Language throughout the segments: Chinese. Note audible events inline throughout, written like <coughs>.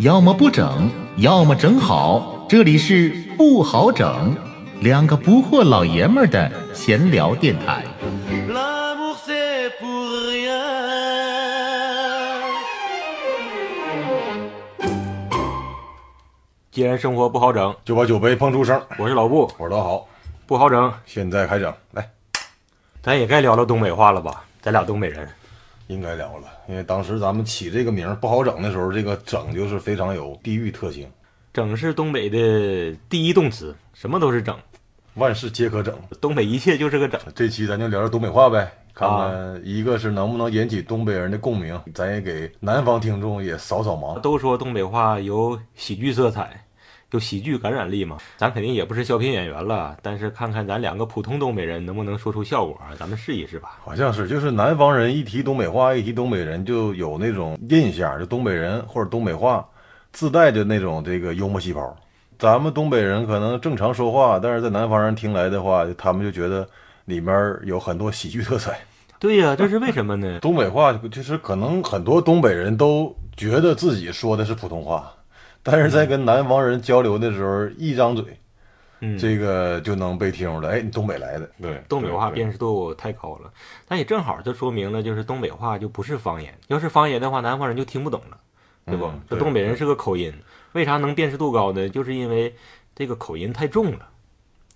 要么不整，要么整好。这里是不好整，两个不惑老爷们儿的闲聊电台。既然生活不好整，就把酒杯碰出声。我是老布，我是老好，不好整，现在开整，来，咱也该聊聊东北话了吧？咱俩东北人，应该聊了，因为当时咱们起这个名儿不好整的时候，这个整就是非常有地域特性，整是东北的第一动词，什么都是整，万事皆可整。东北一切就是个整。这期咱就聊聊东北话呗，看啊看一个是能不能引起东北人的共鸣，咱也给南方听众也扫扫盲。都说东北话有喜剧色彩，有喜剧感染力嘛。咱肯定也不是小品演员了，但是看看咱两个普通东北人能不能说出效果，咱们试一试吧。好像是，就是南方人一提东北话，一提东北人就有那种印象，就东北人或者东北话自带的那种这个幽默细胞。咱们东北人可能正常说话，但是在南方人听来的话，他们就觉得里面有很多喜剧色彩。对呀、这是为什么呢？东北话就是可能很多东北人都觉得自己说的是普通话，但是在跟南方人交流的时候，一张嘴，嗯，这个就能被听出来，哎，你东北来的。对，东北话辨识度太高了，但也正好这说明了，就是东北话就不是方言。要是方言的话，南方人就听不懂了，对不？嗯这对东北人是个口音，为啥能辨识度高呢？就是因为这个口音太重了，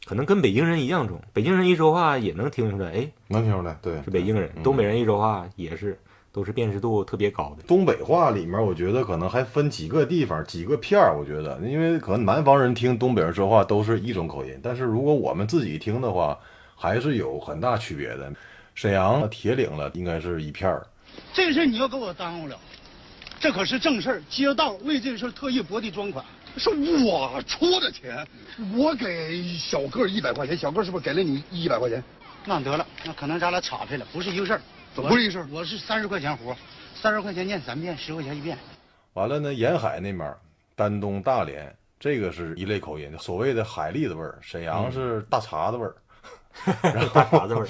可能跟北京人一样重。北京人一说话也能听出来，哎，能听出来，对，是北京人。嗯东北人一说话也是，都是辨识度特别高的。东北话里面，我觉得可能还分几个地方、几个片儿。我觉得，因为可能南方人听东北人说话都是一种口音，但是如果我们自己听的话，还是有很大区别的。沈阳、铁岭了，应该是一片儿。这事儿你要给我耽误了，这可是正事儿，街道为这事儿特意拨的专款。是我出的钱，我给小个一百块钱，小个是不是给了你一百块钱？那得了，那可能咱俩岔开了，不是一个事儿。怎么不是一个事儿我是三十块钱活，三十块钱念三遍，十块钱一遍。完了呢，沿海那边儿，丹东、大连，这个是一类口音，所谓的海蛎子味儿。沈阳是大碴子味儿。<laughs> 大碴子味儿，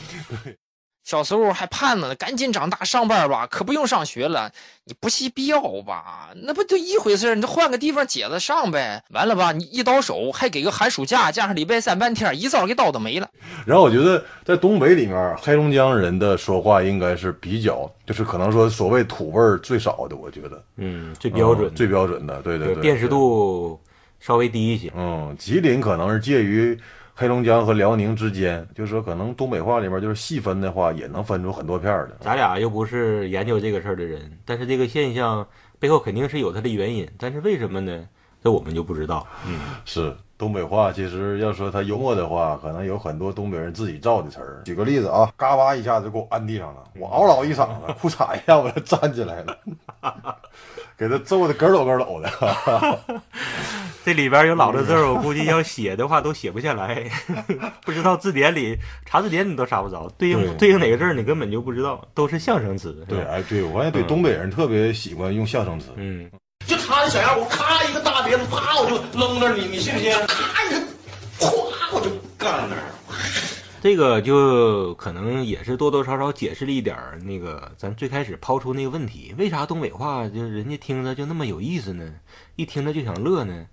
小时候还盼着呢，赶紧长大上班吧，可不用上学了。你不惜必要吧？那不就一回事儿？你就换个地方接着上呗。完了吧，你一倒手还给个寒暑假，加上礼拜三半天，一早给叨叨没了。然后我觉得在东北里面，黑龙江人的说话应该是比较，就是可能说所谓土味儿最少的，我觉得嗯，最标准，嗯最标准的，对对对，辨识度稍微低一些。嗯，吉林可能是介于黑龙江和辽宁之间，就是说可能东北话里面就是细分的话，也能分出很多片儿的。咱俩又不是研究这个事儿的人，但是这个现象背后肯定是有它的原因，但是为什么呢？这我们就不知道。嗯，是东北话，其实要说它幽默的话，可能有很多东北人自己造的词儿。举个例子啊，嘎巴一下子就给我按地上了，我嗷嗷一嗓子，<laughs> 裤衩一下我就站起来了，<laughs> 给他揍的咯抖咯抖的。<laughs> 这里边有老的字儿，我估计要写的话都写不下来，不知道字典里查字典你都查不着，对应对对应哪个字儿你根本就不知道，都是象声词。是对，吧，哎，对我发现对东北人特别喜欢用象声词。嗯，小样，我咔一个大鞭子，啪我就扔那儿，你你信不信？咔一个，咵我就干那儿。这个就可能也是多多少少解释了一点儿那个咱最开始抛出那个问题，为啥东北话就人家听着就那么有意思呢？一听着就想乐呢？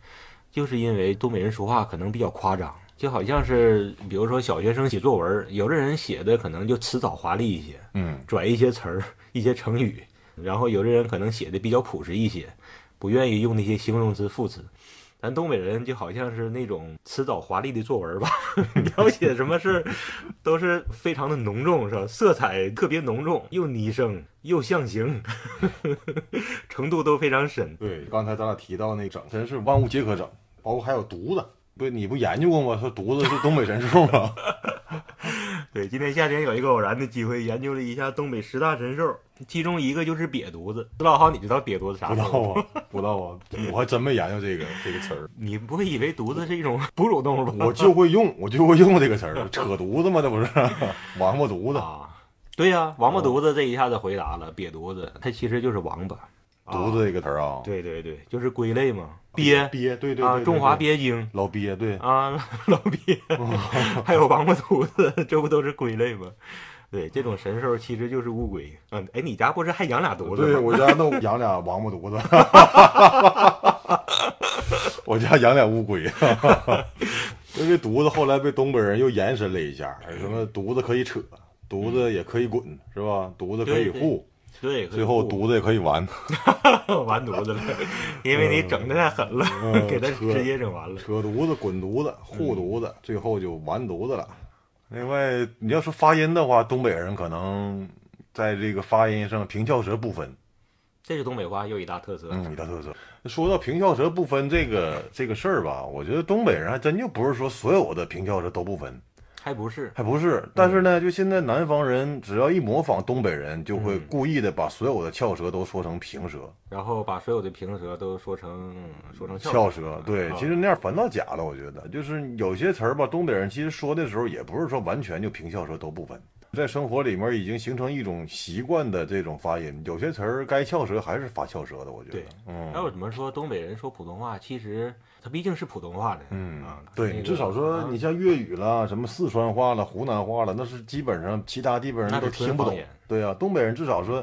就是因为东北人说话可能比较夸张，就好像是比如说小学生写作文，有的人写的可能就辞藻华丽一些，嗯，转一些词儿、一些成语，然后有的人可能写的比较朴实一些，不愿意用那些形容词、副词。咱东北人就好像是那种辞藻华丽的作文吧，<laughs> 描写什么事都是非常的浓重，是吧？色彩特别浓重，又拟声又象形，<laughs> 程度都非常深。对，刚才咱俩提到那整，真是万物皆可整，包括还有犊子。不，你不研究过吗？说犊子是东北神兽吗？<laughs> 对，今天夏天有一个偶然的机会，研究了一下东北十大神兽，其中一个就是瘪犊子。老浩，你知道瘪犊子啥不知？道 <laughs> 啊，不知道啊，我还真没研究这个这个词儿。你不会以为犊子是一种 <laughs> 哺乳动物吧？我就会用，我就会用这个词儿，扯犊子嘛，这不是王八犊子，啊，对呀、王八犊子这一下子回答了，瘪犊子，它其实就是王八。犊子这个词儿啊，对对对，就是龟类嘛，鳖鳖，对对啊，对，中华鳖，精老鳖，对，啊，老鳖，<laughs> 还有王八犊子，这不都是龟类吗？对，这种神兽其实就是乌龟。嗯，哎，你家不是还养俩犊子对？我家那养俩王八犊子，<laughs> 我家养俩乌龟。<laughs> 因为犊子后来被东北人又延伸了一下，什么犊子可以扯，犊子也可以滚，是吧？犊子可以护，对，最后犊子也可以完，<laughs> 完犊子了，因为你整的太狠了，嗯 <laughs> 给他扯直接整完了。扯犊子、滚犊子、护犊子，最后就完犊子了。另外，你要说发音的话，东北人可能在这个发音上平翘舌不分，这是东北话又一大特色。嗯，一大特色。说到平翘舌不分这个这个事儿吧，我觉得东北人还真就不是说所有的平翘舌都不分，还不是还不是。但是呢，就现在南方人只要一模仿东北人，就会故意的把所有的翘舌都说成平舌。然后把所有的平舌都说成说成翘舌。对，啊其实那样反倒假了，我觉得，就是有些词儿吧，东北人其实说的时候也不是说完全就平翘舌都不分，在生活里面已经形成一种习惯的这种发音，有些词儿该翘舌还是发翘舌的，我觉得对，嗯要怎么说东北人说普通话，其实他毕竟是普通话的，嗯啊，对那个你至少说啊你像粤语啦、什么四川话了、湖南话了，那是基本上其他地方人都听不懂。对啊，东北人至少说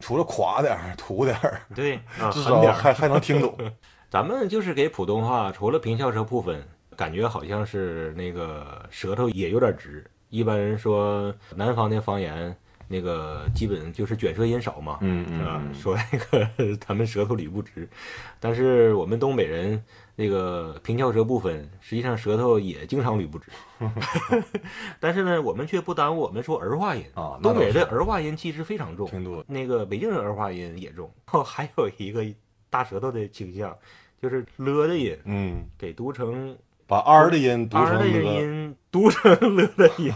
除了垮点儿、土点儿，<laughs> 对啊，至少还还能听懂。<laughs> 咱们就是给普通话除了平翘舌不分，感觉好像是那个舌头也有点直。一般人说南方的方言，那个基本就是卷舌音少嘛，嗯嗯啊嗯，说那个 <laughs> 他们舌头捋不直，但是我们东北人那个平翘舌不分，实际上舌头也经常捋不直。<laughs> 但是呢，我们却不耽误我们说儿化音啊东北的儿化音其实非常重，挺多那个北京人儿化音也重，<laughs> 哦，还有一个大舌头的倾向，就是了的音，嗯，给读成把 r 的音读成了。音，读成了的音。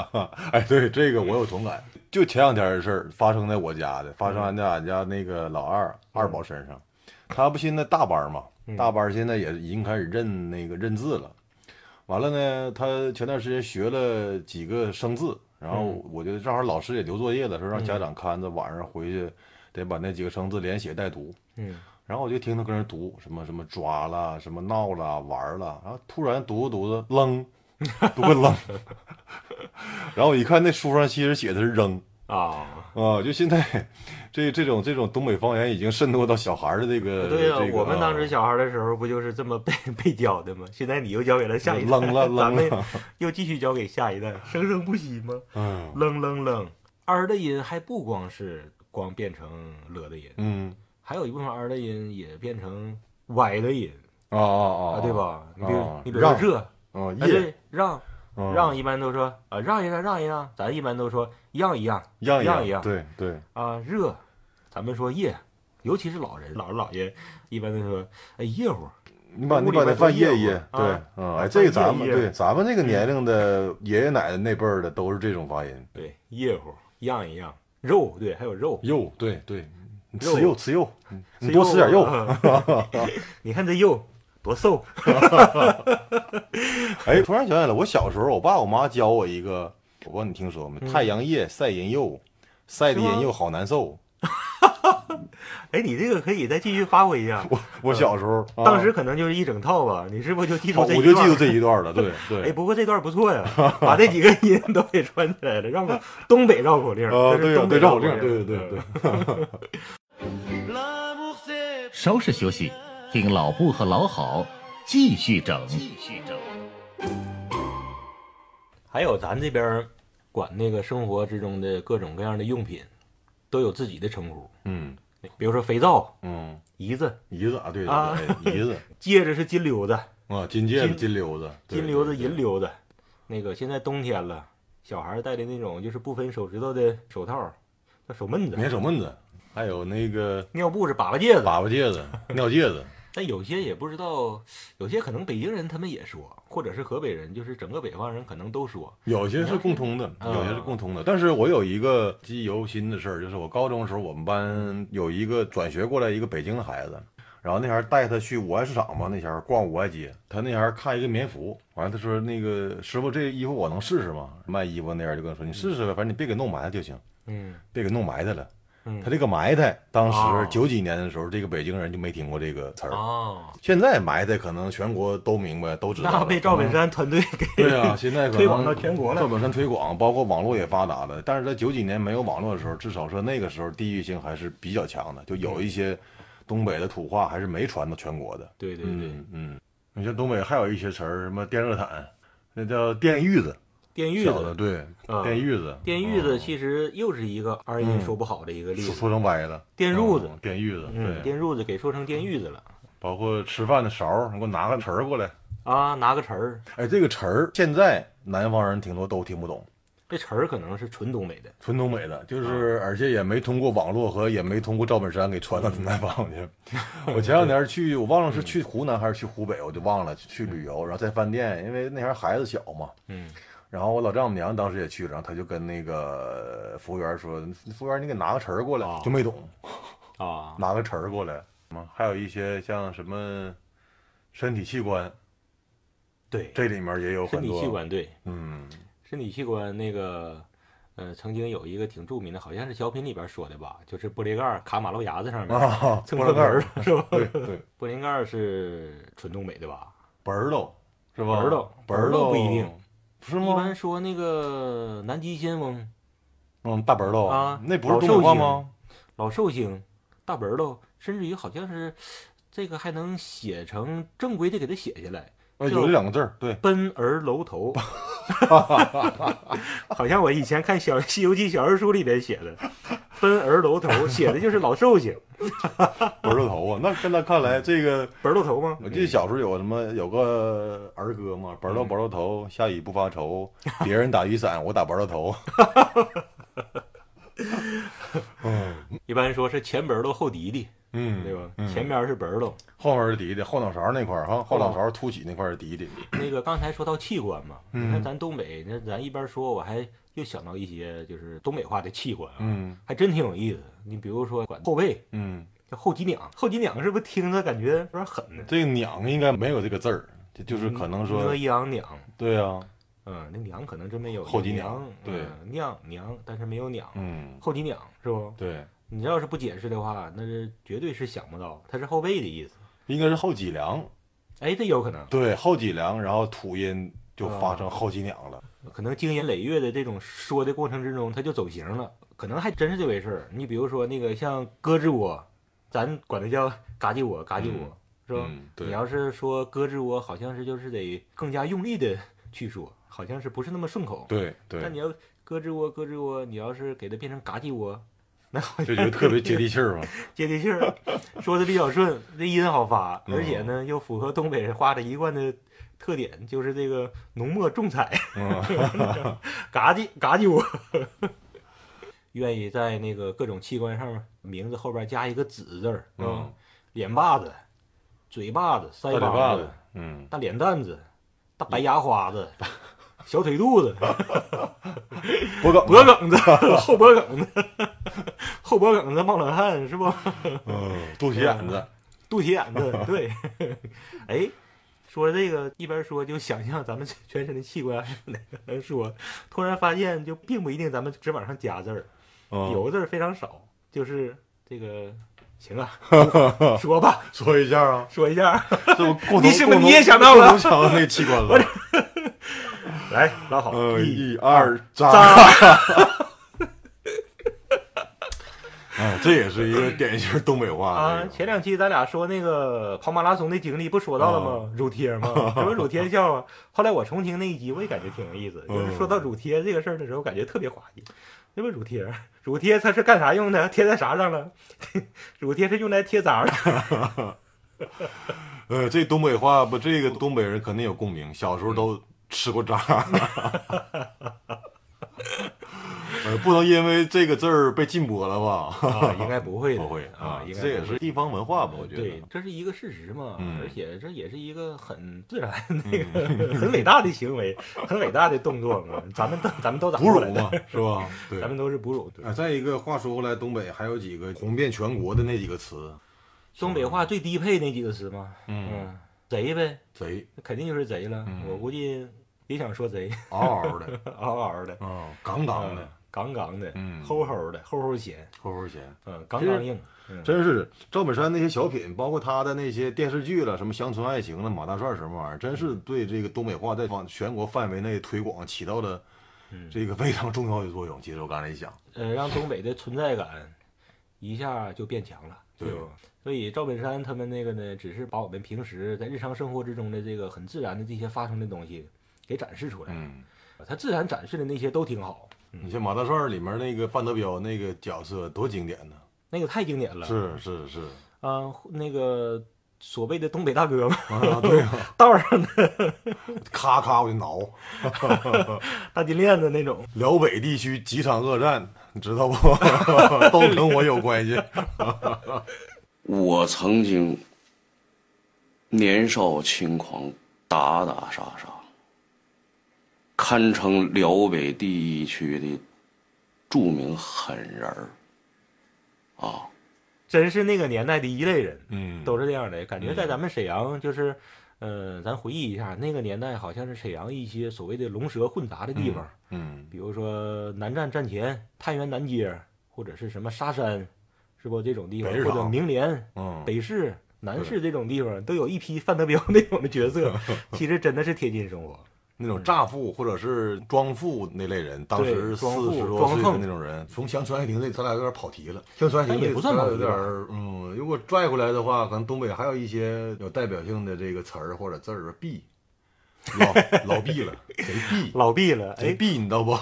<laughs> 哎，对这个我有同感。就前两天的事儿发生在我家的，发生在俺家那个老二二宝身上。他不现在大班嘛，大班现在也已经开始认那个认字了。完了呢，他前段时间学了几个生字，然后我就正好老师也留作业了，说让家长看着晚上回去得把那几个生字连写带读。嗯，然后我就听他跟那读什么什么抓了，什么闹了，玩儿啦，然后突然读着读着扔，<laughs> 读个扔，<laughs> 然后我一看那书上其实写的是扔啊，啊，就现在 <laughs> 这这种这种东北方言已经渗透到小孩儿的这个对呀、这个我们当时啊小孩的时候不就是这么被被教的吗？现在你又教给了下一代，扔了扔咱们了又继续教给下一代，生生不息吗？嗯。扔扔扔，儿的音还不光是光变成了的音，嗯还有一部分儿的音也变成歪的音啊啊啊，对？吧？你比如啊你比如说热，啊对，让嗯让一般都说啊让一让让一让，咱一般都说让一让样让一让，对对啊热，咱们说夜，尤其是老人姥姥姥爷一般都说哎夜乎，你把你把那饭做业务夜夜，对啊，嗯，啊哎，这个咱们对咱们这个年龄的爷爷奶奶那辈儿的都是这种发音。对夜乎让一让，肉对还有肉，肉，对对，你吃肉吃肉，你多吃点肉。<laughs> <laughs> 你看这肉多瘦，<laughs> 哎，突然想起来了，我小时候，我爸我妈教我一个，我不知道你听说没？太阳夜晒人肉，晒的人肉好难受。哎，你这个可以再继续发挥一下。我我小时候，啊当时可能就是一整套吧，你是不是就记住这一段？我就记住这一段了。对哎，不过这段不错呀，把这几个音都给串起来了，让我东北绕口令。啊，对呀，东北对绕口令，令，对对对对。稍事休息，听老布和老郝继续整。继续整。还有咱这边管那个生活之中的各种各样的用品，都有自己的称呼，嗯。比如说肥皂、嗯，胰子、胰子啊，对啊对对，胰子。<laughs> 戒指是金溜子、啊，金戒指、金金溜子、金溜子、银溜子。那个现在冬天了，小孩戴的那种就是不分手指头的手套，叫手闷子。棉手闷子，还有那个尿布是粑粑戒子，粑粑戒子、尿戒子。<laughs> 但有些也不知道，有些可能北京人他们也说，或者是河北人，就是整个北方人可能都说。有些是共通的，啊有些是共通的。但是我有一个记忆犹新的事儿，就是我高中的时候，我们班有一个转学过来一个北京的孩子，然后那前儿带他去五爱市场嘛，那前儿逛五爱街，他那前儿看一个棉服，完了他说那个师傅这衣服我能试试吗？卖衣服那人就跟他说你试试呗，反正你别给弄埋汰就行，嗯，别给弄埋汰了。嗯他这个埋汰，当哦时九几年的时候，这个北京人就没听过这个词儿。哦，现在埋汰可能全国都明白，都知道。那被赵本山团队给对啊，现在推广到全国了赵本山推广，包括网络也发达了。但是在九几年没有网络的时候，至少说那个时候地域性还是比较强的，就有一些东北的土话还是没传到全国的。对对对，嗯嗯，你像东北还有一些词儿，什么电热毯，那叫电褥子，电玉子，对，啊电玉子，电玉子嗯其实又是一个二音说不好的一个例子。说说成歪了，电褥子嗯电玉子，嗯，对，电褥子给说成电玉子了包括吃饭的勺儿，你给我拿个匙儿过来。啊，拿个匙儿，哎，这个词儿现在南方人挺多都听不懂，这词儿可能是纯东北的。纯东北的，啊就是而且也没通过网络和也没通过赵本山给传到南方去。<laughs> 我前两年去，我忘了是去湖南还是去湖北，我就忘了去旅游，然后在饭店，因为那前儿孩子小嘛，嗯，然后我老丈母娘当时也去了，然后他就跟那个服务员说：“服务员，你给拿个匙 <laughs> 儿过来。啊就没懂，啊，拿个匙儿过来。嘛，还有一些像什么身体器官，对，这里面也有身体很多器官对，嗯，身体器官那个，呃，曾经有一个挺著名的，好像是小品里边说的吧，就是玻璃盖儿卡马路牙子上面，啊，蹭碰盆玻璃盖儿儿，是吧？对对，玻璃盖儿是纯东北的吧？本儿喽，是吧？本儿喽本儿喽不一定，是一般？说那个南极仙翁、嗯，大本儿喽啊那不是东北话吗？老寿星、大本儿喽，甚至于好像是这个还能写成正规的给它写下来，呃，就有这两个字儿，对，奔儿楼头，<laughs> <laughs> 好像我以前看小《西游记》小人书里边写的，奔儿楼头写的就是老寿星，本儿喽头啊。那现在看来，这个本儿楼头吗？我记得小时候有什么有个儿歌嘛，本儿嗯喽本儿喽头，下雨不发愁，别人打雨伞，我打本儿喽头。嗯 <laughs> 一般说是前本儿喽后底底，嗯，对吧？嗯前边是本儿喽。后面是底底，后脑勺那块儿哈，后脑勺凸起那块儿是底底。那个刚才说到器官嘛，嗯你看咱东北，那咱一边说，我还又想到一些就是东北话的器官啊，嗯还真挺有意思。你比如说管后背嗯，叫后脊梁，后脊梁是不是听着感觉有点狠呢？这个娘应该没有这个字儿，就就是可能说呢，央娘，对啊，嗯，那娘可能真没有后脊梁对嗯娘娘，但是没有娘，嗯，后脊梁是不？对，你要是不解释的话，那是绝对是想不到，它是后背的意思。应该是后脊梁，哎，这有可能，对，后脊梁，然后吐音就发啊成后脊梁了。可能经年累月的这种说的过程之中，它就走形了，可能还真是这回事儿。你比如说那个像胳肢窝，咱管它叫嘎叽窝，嘎叽窝、是吧？嗯对你要是说胳肢窝，好像是就是得更加用力的去说，好像是不是那么顺口。对对但，你要胳肢窝，胳肢窝，你要是给它变成嘎叽窝，那好像就觉得特别接地气儿嘛。接地气儿，说的比较顺，那音好发，嗯而且呢又符合东北人话的一贯的特点，就是这个浓墨重彩，嗯，<laughs> 嘎叽嘎叽窝，愿意在那个各种器官上面名字后边加一个子字儿，嗯脸巴子、嘴巴子、腮巴巴子，嗯，大脸蛋子、大白牙花子、小腿肚子、<laughs> 脖梗，脖梗子、后脖梗子、后脖梗子冒冷汗是不？嗯，肚脐眼子，肚脐眼子，对。<laughs> 哎，说这个一边说就想象咱们全身的器官是哪个能说，突然发现就并不一定咱们只往上加字儿，嗯有的字儿非常少，就是这个行啊，<laughs> 说吧，说一下啊，说一下，<laughs> 你是不是你也想到了想到那个器官了？来拉好，呃，一一二扎。扎 <laughs> 哎，这也是一个典型东北话啊！前两期咱俩说那个跑马拉松的经历，不说到了吗？乳贴吗？这不是乳贴笑话。后来我重听那一集，我也感觉挺有意思。就是说到乳贴这个事儿的时候，感觉特别滑稽。那不乳贴，乳贴它是干啥用的？贴在啥上了？<laughs> 乳贴是用来贴渣的。<laughs> 呃，这东北话不，这个东北人肯定有共鸣，小时候都吃过渣。<laughs> <laughs> 呃，不能因为这个字儿被禁播了吧？啊，应该不会的，不会啊，应该这也是地方文化吧？我觉得对得，，这是一个事实嘛，嗯而且这也是一个很自然、那个很伟大的行为，很伟大的动作嘛。咱们都咱们都咋哺乳嘛，是吧？<laughs> 对咱。们都是哺乳。啊，再一个话说回来，东北还有几个红遍全国的那几个词，东北话最低配那几个词嘛，嗯，嗯，贼呗，贼那肯定就是贼了。嗯我估计也想说贼，嗷嗷的，<laughs> 嗷嗷的，啊，杠杠的。嗯，杠杠的，嗯。齁齁的，齁齁咸，齁齁咸。嗯，杠杠硬，嗯，真是赵本山那些小品，包括他的那些电视剧了，什么乡村爱情了、马大帅什么玩意儿，真是对这个东北话在往全国范围内推广起到了嗯。这个非常重要的作用。其实我刚才一想，呃，让东北的存在感一下就变强了。对。吧？所以赵本山他们那个呢，只是把我们平时在日常生活之中的这个很自然的这些发生的东西给展示出来。嗯，他自然展示的那些都挺好，你像《马大帅》里面那个范德彪那个角色多经典呢，那个太经典了。是是是，啊、那个所谓的东北大哥嘛，啊对啊，道上的咔咔我就挠。<laughs> 大金链子那种。辽北地区几场恶战，你知道不？<laughs> 都跟我有关系。<laughs> 我曾经年少轻狂，打打杀杀，堪称辽北地区的著名狠人儿。啊！真是那个年代的一类人，嗯。都是这样的。感觉在咱们沈阳，就是，呃，咱回忆一下，那个年代好像是沈阳一些所谓的龙蛇混杂的地方，嗯比如说南站站前、太原南街，或者是什么沙山，是不？这种地方，或者明联、嗯，北市、南市这种地方，都有一批范德彪那种的角色，<laughs> 其实真的是贴近生活。那种乍富或者是装富那类人，当时四十多岁的那种人，从乡村爱情这咱俩有点跑题了。乡村爱情但也不算跑题有点儿，嗯，如果拽回来的话，可能东北还有一些有代表性的这个词儿或者字儿，毕，<laughs> 老老毕了，贼 <laughs> 币，老毕了，哎，贼币，你知道不？<laughs>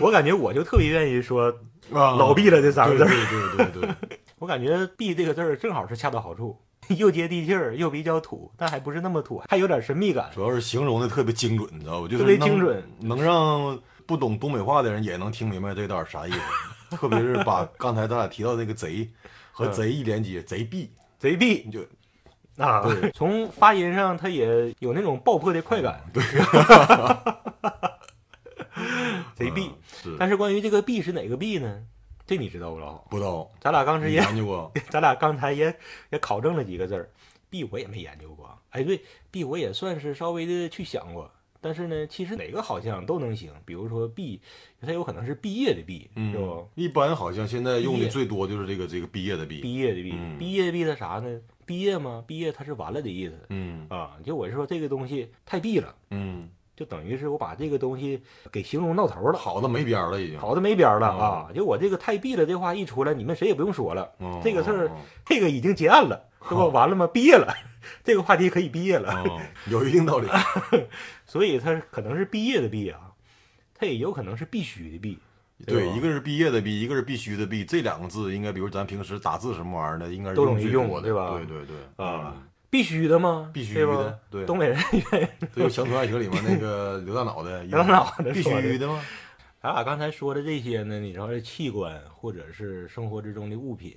我感觉我就特别愿意说啊老毕了这三个字儿，对对对对对，我感觉“毕”这个字儿正好是恰到好处，<laughs> 又接地气儿，又比较土，但还不是那么土，还有点神秘感。主要是形容的特别精准，你知道吧？就是特别精准，能让不懂东北话的人也能听明白这段啥意思。<laughs> 特别是把刚才咱俩提到那个贼和嗯贼一连接，贼币，贼毕你就啊，从发音上它也有那种爆破的快感。对，<laughs> 贼毕。是但是关于这个“毕”是哪个“毕”呢？这你知道不老好？不知道，咱俩当时你也，研究过？<laughs> 咱俩刚才也也考证了几个字儿，“ B ”我也没研究过。哎，对，“，B ”我也算是稍微的去想过。但是呢，其实哪个好像都能行。比如说“ B，”，它有可能是毕业的“毕”，是不？一般好像现在用的最多就是这个这个毕业的毕。毕业的毕，嗯毕业的毕它啥呢？毕业吗？毕业它是完了的意思嗯啊。就我是说这个东西太毕了，嗯，就等于是我把这个东西给形容到头了，好的没边儿了已经。好的没边儿了哦啊。就我这个太毕了这话一出来，你们谁也不用说了，哦这个事儿哦这个已经结案了，这不？完了吗？毕业了，这个话题可以毕业了。哦，有一定道理。<laughs> 所以它可能是毕业的毕啊，它也有可能是必须的必。对，一个是毕业的毕，一个是必须的必，这两个字应该，比如咱平时打字什么玩意儿的，应该是都容易用对吧对对对，啊嗯，必须的吗？必须的对东北人愿意。这就《乡村爱情》里面那个 <laughs> 刘大脑袋，刘大脑袋必须的吗？咱俩刚才说的这些呢，你说是器官，或者是生活之中的物品，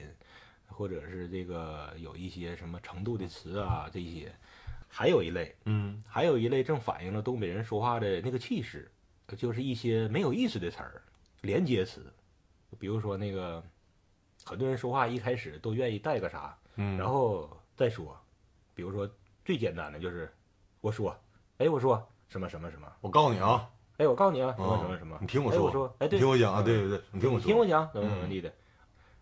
或者是这个有一些什么程度的词啊，这些，还有一类，嗯。还有一类正反映了东北人说话的那个气势，就是一些没有意思的词儿，连接词，比如说那个，很多人说话一开始都愿意带个啥，嗯，然后再说，比如说最简单的就是我说，哎，我说什么什么什么，我告诉你啊，哎，我告诉你啊，什么哦什么什么，你听我说，哎我说，哎，对，听我讲啊，嗯对对对，你听我说，听我讲，怎么怎么地的，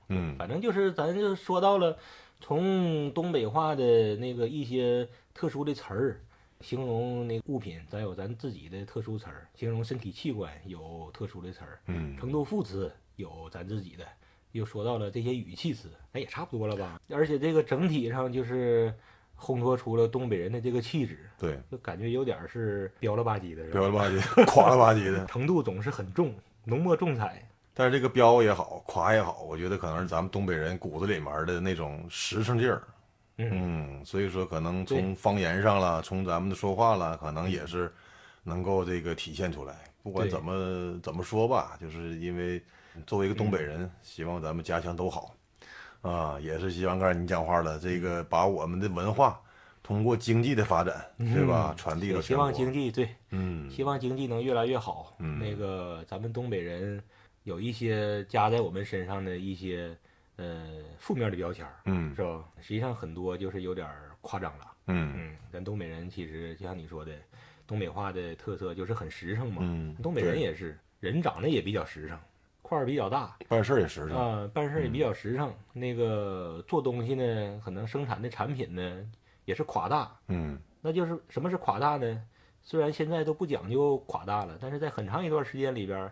嗯反正就是咱就说到了，从东北话的那个一些特殊的词儿，形容那个物品，咱有咱自己的特殊词儿，形容身体器官有特殊的词儿，嗯程度副词有咱自己的，又说到了这些语气词，那也差不多了吧？而且这个整体上就是烘托出了东北人的这个气质，对，就感觉有点是彪了吧唧的，彪了吧唧，垮了吧唧的。<laughs> 程度总是很重，浓墨重彩。但是这个彪也好，垮也好，我觉得可能是咱们东北人骨子里面的那种实诚劲儿。嗯，嗯，所以说可能从方言上了，从咱们的说话了，可能也是能够这个体现出来。不管怎么怎么说吧，就是因为作为一个东北人，希望咱们家乡都好啊，也是希望刚才你讲话了，这个把我们的文化通过经济的发展，对吧，传递也到希望经。济对，嗯，希望经济能越来越好。嗯那个咱们东北人有一些加在我们身上的一些呃负面的标签儿，嗯是吧？实际上很多就是有点夸张了。嗯嗯，咱东北人其实就像你说的，东北话的特色就是很实诚嘛。嗯东北人也是，人长得也比较实诚，块儿比较大办事儿也实诚。啊、办事儿也比较实诚。那个做东西呢，可能生产的产品呢也是夸大，嗯那就是什么是夸大呢？虽然现在都不讲究夸大了，但是在很长一段时间里边，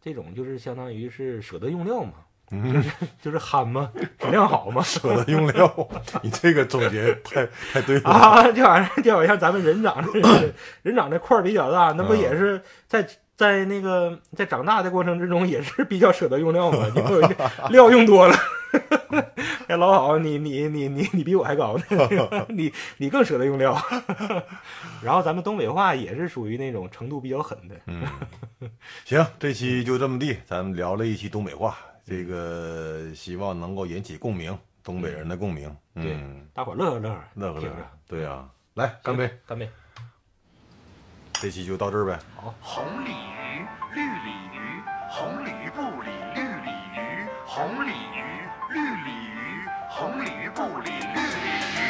这种就是相当于是舍得用料嘛，嗯就是憨嘛，质量好嘛，<laughs> 舍得用料，<laughs> 你这个总结太太对了。啊，就好像就好像咱们人长的 <coughs> 人长的块儿比较大，那不也是在在那个在长大的过程之中也是比较舍得用料嘛？你不料用多了，<laughs> 哎，老好，你你你你你比我还高呢，<laughs> 你你更舍得用料。<laughs> 然后咱们东北话也是属于那种程度比较狠的，嗯，行，这期就这么地，咱们聊了一期东北话，这个希望能够引起共鸣，东北人的共鸣。对嗯，大伙乐呵乐呵，乐呵乐呵。对呀、来干杯！干杯！这期就到这儿呗。好红鲤鱼，绿鲤鱼，红鲤鱼不理绿鲤鱼，红鲤鱼，绿鲤鱼，红鲤鱼不理绿鲤鱼。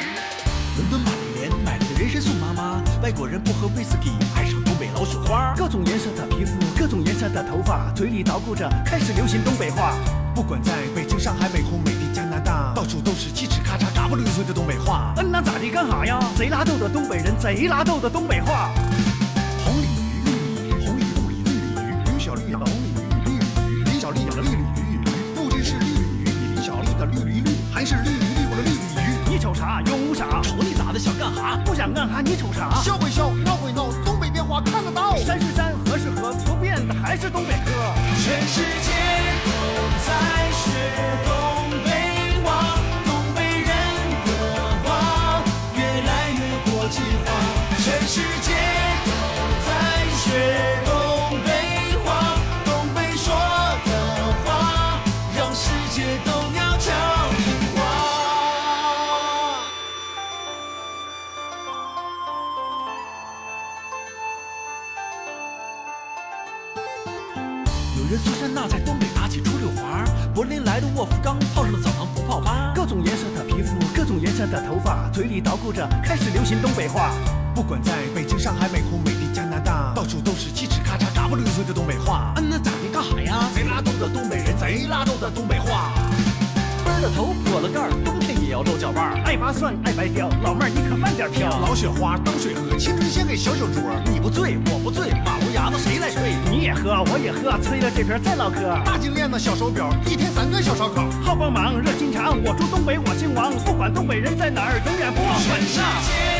伦敦玛丽莲买了人参送妈妈，外国人不喝威士忌，爱上东北老雪花。各种颜色的皮肤，各种颜色的头发，嘴里捣鼓着，开始流行东北话。不管在北京、上海、美国、美的、加拿大，到处都是叽叽咔嚓、嘎巴溜碎的东北话。嗯那，咋地干哈呀？贼拉逗的东北人，贼拉逗的东北话。想干哈？你瞅啥？笑归笑，闹归闹，东北变化看得到。山是山，河是河，不变的还是东北哥。全世界都在学贼拉逗的东北话。奔儿了头，破了盖儿，冬天也要露脚腕儿。爱拔蒜，爱白条，老妹儿你可慢点飘。老雪花当水喝，青春献给小酒桌。你不醉，我不醉，马路牙子谁来吹？你也喝，我也喝，吹了这瓶再唠嗑。大金链子，小手表，一天三顿小烧烤。好帮忙，热心肠，我住东北，我姓王，不管东北人在哪儿，永远不忘本事。世界